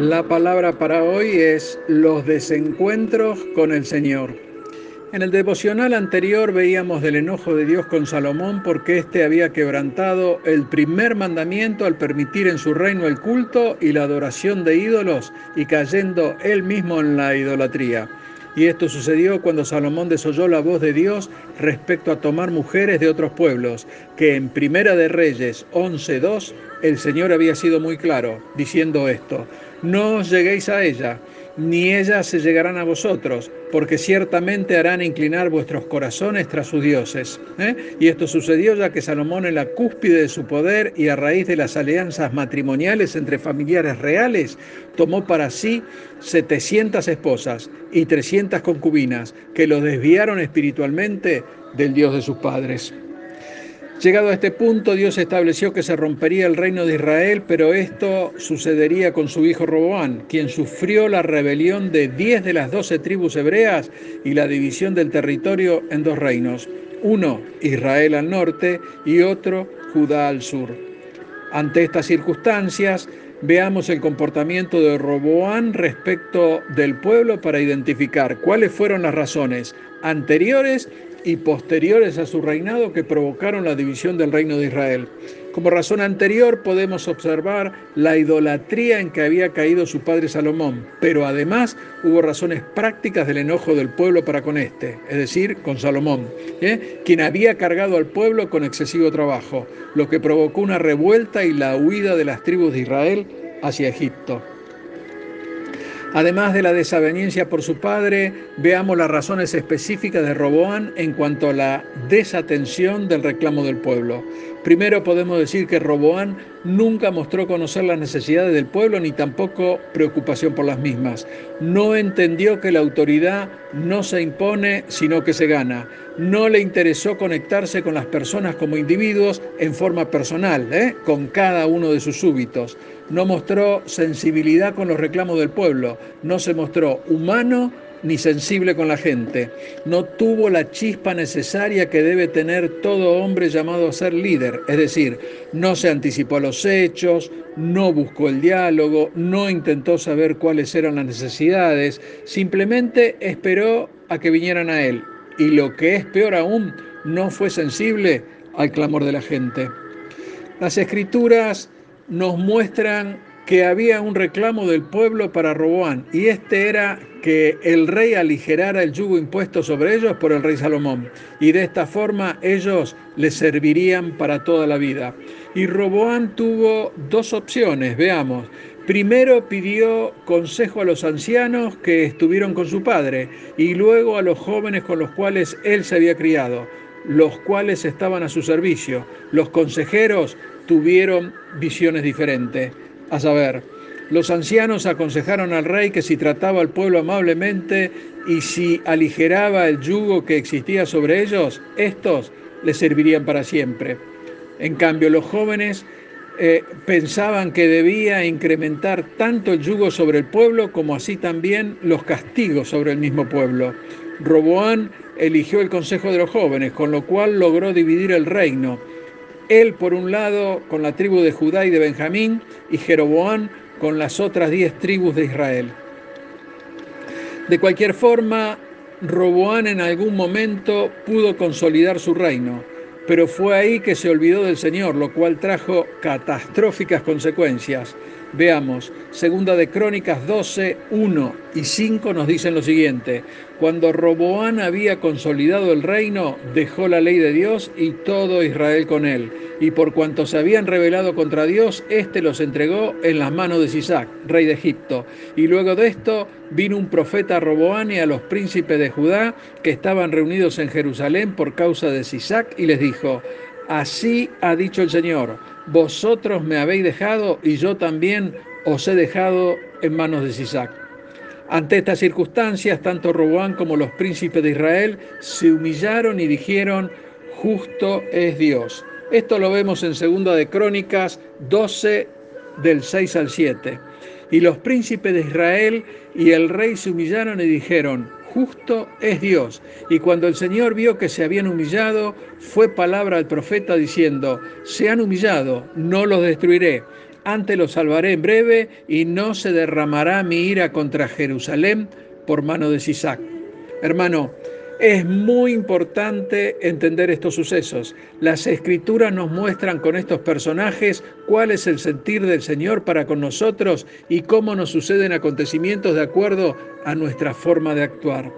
La palabra para hoy es los desencuentros con el Señor. En el devocional anterior veíamos del enojo de Dios con Salomón porque éste había quebrantado el primer mandamiento al permitir en su reino el culto y la adoración de ídolos y cayendo él mismo en la idolatría. Y esto sucedió cuando Salomón desoyó la voz de Dios respecto a tomar mujeres de otros pueblos, que en Primera de Reyes 11.2 el Señor había sido muy claro, diciendo esto, no os lleguéis a ella, ni ellas se llegarán a vosotros, porque ciertamente harán inclinar vuestros corazones tras sus dioses. ¿eh? Y esto sucedió ya que Salomón en la cúspide de su poder y a raíz de las alianzas matrimoniales entre familiares reales, tomó para sí 700 esposas y 300 concubinas que lo desviaron espiritualmente del Dios de sus padres. Llegado a este punto, Dios estableció que se rompería el reino de Israel, pero esto sucedería con su hijo Roboán, quien sufrió la rebelión de 10 de las 12 tribus hebreas y la división del territorio en dos reinos, uno Israel al norte y otro Judá al sur. Ante estas circunstancias, veamos el comportamiento de Roboán respecto del pueblo para identificar cuáles fueron las razones anteriores y posteriores a su reinado que provocaron la división del reino de Israel. Como razón anterior podemos observar la idolatría en que había caído su padre Salomón, pero además hubo razones prácticas del enojo del pueblo para con este, es decir, con Salomón, ¿eh? quien había cargado al pueblo con excesivo trabajo, lo que provocó una revuelta y la huida de las tribus de Israel hacia Egipto. Además de la desaveniencia por su padre, veamos las razones específicas de Roboán en cuanto a la desatención del reclamo del pueblo. Primero podemos decir que Roboán nunca mostró conocer las necesidades del pueblo ni tampoco preocupación por las mismas. No entendió que la autoridad no se impone, sino que se gana. No le interesó conectarse con las personas como individuos en forma personal, ¿eh? con cada uno de sus súbitos no mostró sensibilidad con los reclamos del pueblo, no se mostró humano ni sensible con la gente, no tuvo la chispa necesaria que debe tener todo hombre llamado a ser líder, es decir, no se anticipó a los hechos, no buscó el diálogo, no intentó saber cuáles eran las necesidades, simplemente esperó a que vinieran a él. Y lo que es peor aún, no fue sensible al clamor de la gente. Las escrituras nos muestran que había un reclamo del pueblo para Roboán, y este era que el rey aligerara el yugo impuesto sobre ellos por el rey Salomón, y de esta forma ellos le servirían para toda la vida. Y Roboán tuvo dos opciones, veamos. Primero pidió consejo a los ancianos que estuvieron con su padre, y luego a los jóvenes con los cuales él se había criado los cuales estaban a su servicio. Los consejeros tuvieron visiones diferentes. A saber, los ancianos aconsejaron al rey que si trataba al pueblo amablemente y si aligeraba el yugo que existía sobre ellos, estos les servirían para siempre. En cambio, los jóvenes eh, pensaban que debía incrementar tanto el yugo sobre el pueblo como así también los castigos sobre el mismo pueblo. Roboán eligió el consejo de los jóvenes, con lo cual logró dividir el reino. Él, por un lado, con la tribu de Judá y de Benjamín, y Jeroboán con las otras diez tribus de Israel. De cualquier forma, Roboán en algún momento pudo consolidar su reino, pero fue ahí que se olvidó del Señor, lo cual trajo catastróficas consecuencias. Veamos, segunda de Crónicas 12, 1 y 5 nos dicen lo siguiente, cuando Roboán había consolidado el reino, dejó la ley de Dios y todo Israel con él, y por cuanto se habían rebelado contra Dios, éste los entregó en las manos de Sisac, rey de Egipto. Y luego de esto vino un profeta a Roboán y a los príncipes de Judá que estaban reunidos en Jerusalén por causa de Sisac y les dijo, así ha dicho el Señor, vosotros me habéis dejado y yo también os he dejado en manos de Sisac. Ante estas circunstancias, tanto Roboán como los príncipes de Israel se humillaron y dijeron, justo es Dios. Esto lo vemos en Segunda de Crónicas 12 del 6 al 7. Y los príncipes de Israel y el rey se humillaron y dijeron, justo es Dios. Y cuando el Señor vio que se habían humillado, fue palabra al profeta diciendo, se han humillado, no los destruiré. antes lo salvaré en breve y no se derramará mi ira contra Jerusalén por mano de Sisac. Hermano, es muy importante entender estos sucesos. Las escrituras nos muestran con estos personajes cuál es el sentir del Señor para con nosotros y cómo nos suceden acontecimientos de acuerdo a nuestra forma de actuar.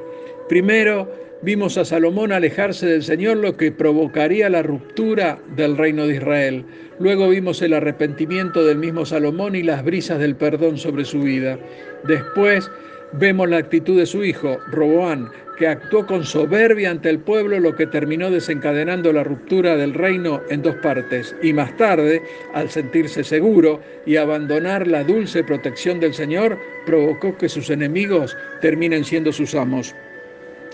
Primero, vimos a Salomón alejarse del Señor, lo que provocaría la ruptura del reino de Israel. Luego vimos el arrepentimiento del mismo Salomón y las brisas del perdón sobre su vida. Después vemos la actitud de su hijo, Roboán, que actuó con soberbia ante el pueblo, lo que terminó desencadenando la ruptura del reino en dos partes. Y más tarde, al sentirse seguro y abandonar la dulce protección del Señor, provocó que sus enemigos terminen siendo sus amos.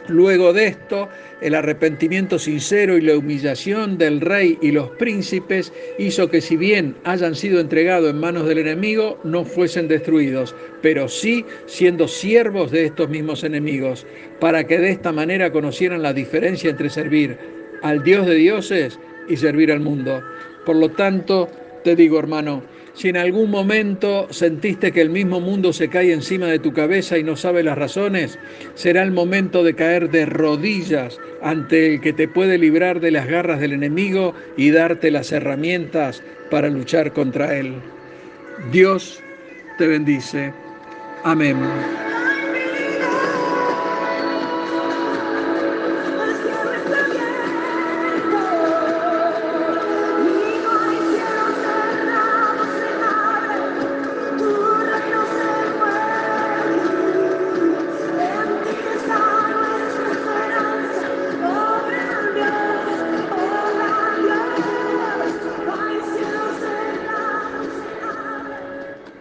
Luego de esto, el arrepentimiento sincero y la humillación del rey y los príncipes hizo que si bien hayan sido entregados en manos del enemigo, no fuesen destruidos, pero sí siendo siervos de estos mismos enemigos, para que de esta manera conocieran la diferencia entre servir al Dios de dioses y servir al mundo. Por lo tanto, te digo hermano, si en algún momento sentiste que el mismo mundo se cae encima de tu cabeza y no sabe las razones, será el momento de caer de rodillas ante el que te puede librar de las garras del enemigo y darte las herramientas para luchar contra él. Dios te bendice. Amén.